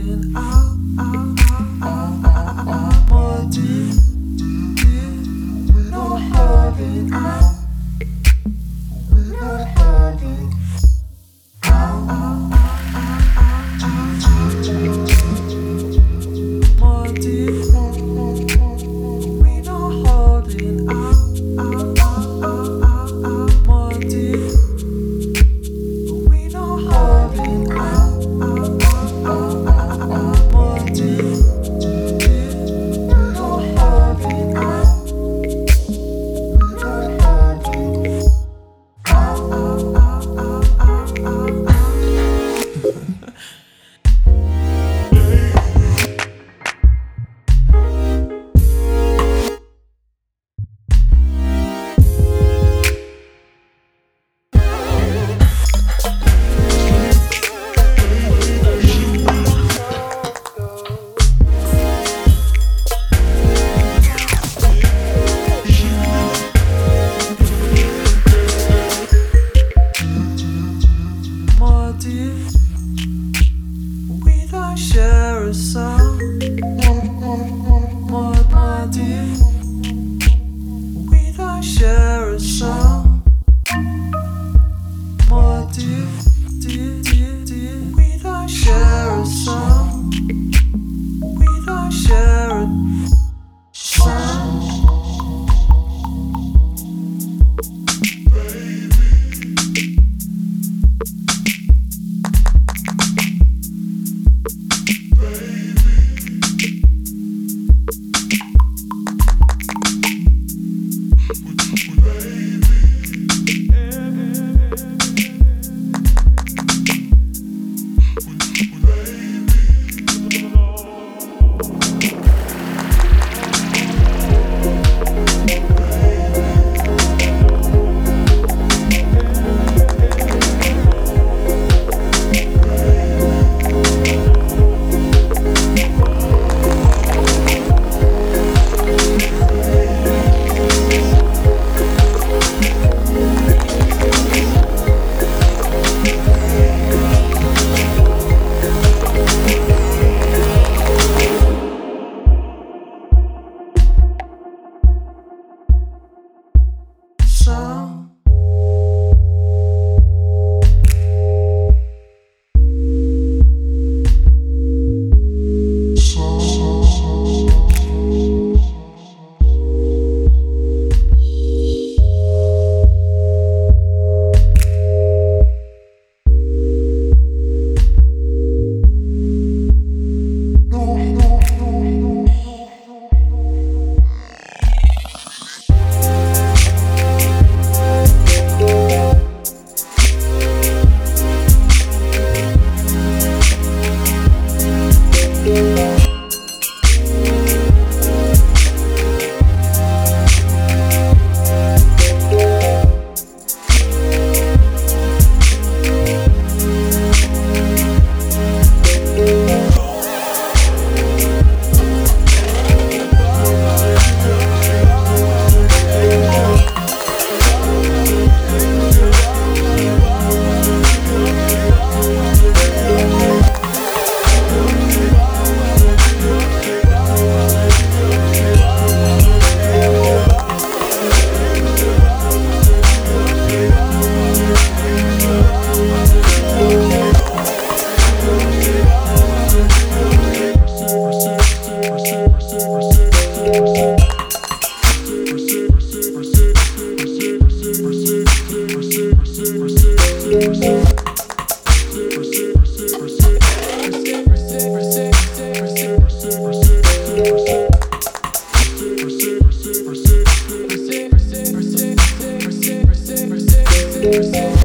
holding out, percent.